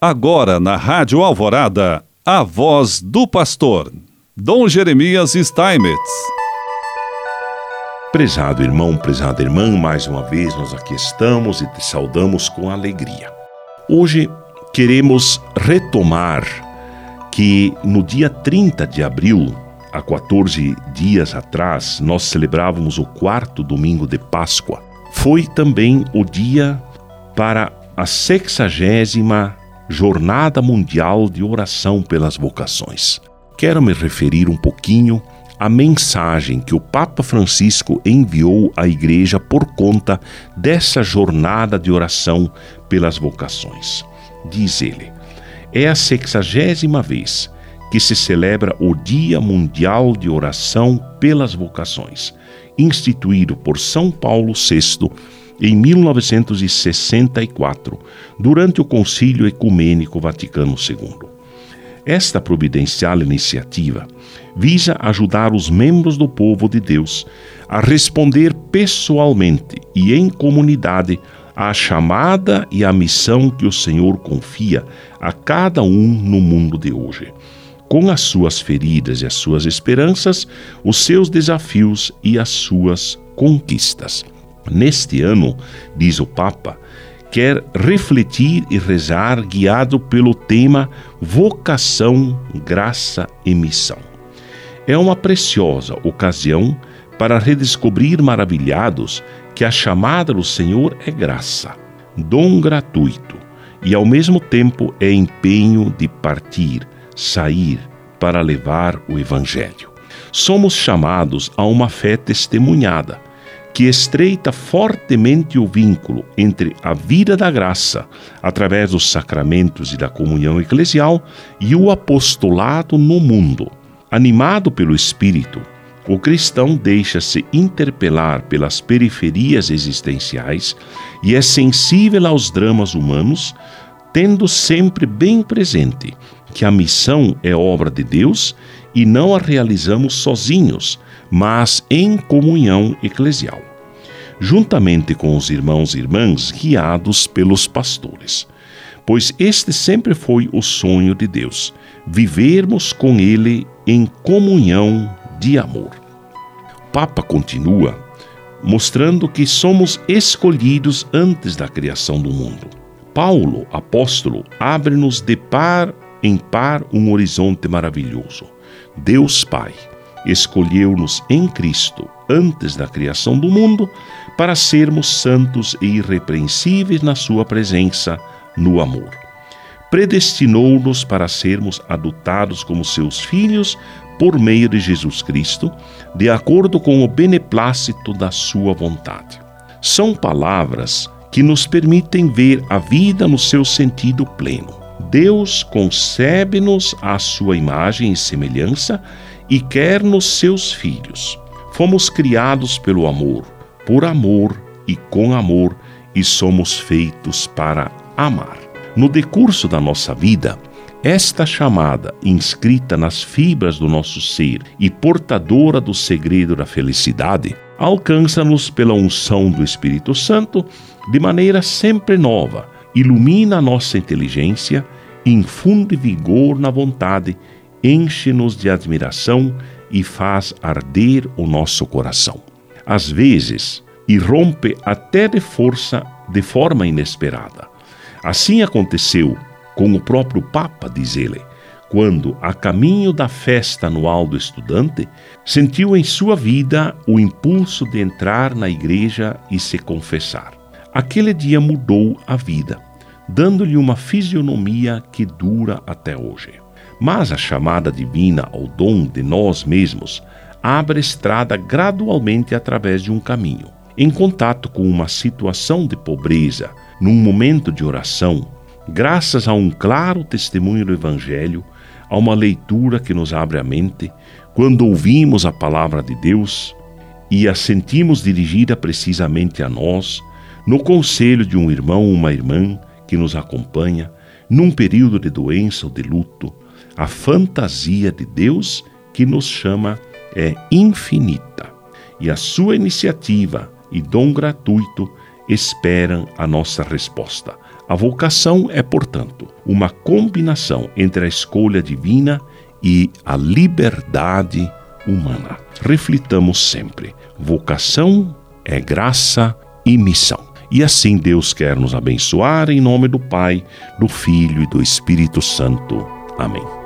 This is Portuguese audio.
Agora na Rádio Alvorada, a voz do pastor, Dom Jeremias Steinmetz. Prezado irmão, prezada irmã, mais uma vez nós aqui estamos e te saudamos com alegria. Hoje queremos retomar que no dia 30 de abril, há 14 dias atrás, nós celebrávamos o quarto domingo de Páscoa. Foi também o dia para a sexagésima Jornada Mundial de Oração pelas Vocações. Quero me referir um pouquinho à mensagem que o Papa Francisco enviou à Igreja por conta dessa jornada de oração pelas vocações. Diz ele: é a sexagésima vez que se celebra o Dia Mundial de Oração pelas Vocações, instituído por São Paulo VI em 1964, durante o Concílio Ecumênico Vaticano II. Esta providencial iniciativa visa ajudar os membros do povo de Deus a responder pessoalmente e em comunidade à chamada e à missão que o Senhor confia a cada um no mundo de hoje. Com as suas feridas e as suas esperanças, os seus desafios e as suas conquistas. Neste ano, diz o Papa, quer refletir e rezar guiado pelo tema Vocação, Graça e Missão. É uma preciosa ocasião para redescobrir maravilhados que a chamada do Senhor é graça, dom gratuito e ao mesmo tempo é empenho de partir, sair para levar o Evangelho. Somos chamados a uma fé testemunhada que estreita fortemente o vínculo entre a vida da graça, através dos sacramentos e da comunhão eclesial, e o apostolado no mundo. Animado pelo Espírito, o cristão deixa-se interpelar pelas periferias existenciais e é sensível aos dramas humanos, tendo sempre bem presente que a missão é obra de Deus e não a realizamos sozinhos, mas em comunhão eclesial, juntamente com os irmãos e irmãs guiados pelos pastores. Pois este sempre foi o sonho de Deus, vivermos com Ele em comunhão de amor. O Papa continua mostrando que somos escolhidos antes da criação do mundo. Paulo, apóstolo, abre-nos de par em par um horizonte maravilhoso. Deus Pai escolheu-nos em Cristo antes da criação do mundo para sermos santos e irrepreensíveis na Sua presença, no amor. Predestinou-nos para sermos adotados como seus filhos por meio de Jesus Cristo, de acordo com o beneplácito da Sua vontade. São palavras que nos permitem ver a vida no seu sentido pleno. Deus concebe-nos à sua imagem e semelhança e quer-nos seus filhos. Fomos criados pelo amor, por amor e com amor, e somos feitos para amar. No decurso da nossa vida, esta chamada, inscrita nas fibras do nosso ser e portadora do segredo da felicidade, alcança-nos pela unção do Espírito Santo de maneira sempre nova, ilumina a nossa inteligência infunde vigor na vontade, enche-nos de admiração e faz arder o nosso coração. Às vezes, irrompe até de força de forma inesperada. Assim aconteceu com o próprio Papa, diz ele, quando, a caminho da festa anual do estudante, sentiu em sua vida o impulso de entrar na igreja e se confessar. Aquele dia mudou a vida dando-lhe uma fisionomia que dura até hoje. Mas a chamada divina ao dom de nós mesmos abre estrada gradualmente através de um caminho. Em contato com uma situação de pobreza, num momento de oração, graças a um claro testemunho do Evangelho, a uma leitura que nos abre a mente, quando ouvimos a palavra de Deus e a sentimos dirigida precisamente a nós, no conselho de um irmão ou uma irmã, que nos acompanha num período de doença ou de luto, a fantasia de Deus que nos chama é infinita e a sua iniciativa e dom gratuito esperam a nossa resposta, A vocação é, portanto, uma combinação entre a escolha divina e a liberdade humana. Reflitamos sempre: vocação é graça e missão. E assim Deus quer nos abençoar em nome do Pai, do Filho e do Espírito Santo. Amém.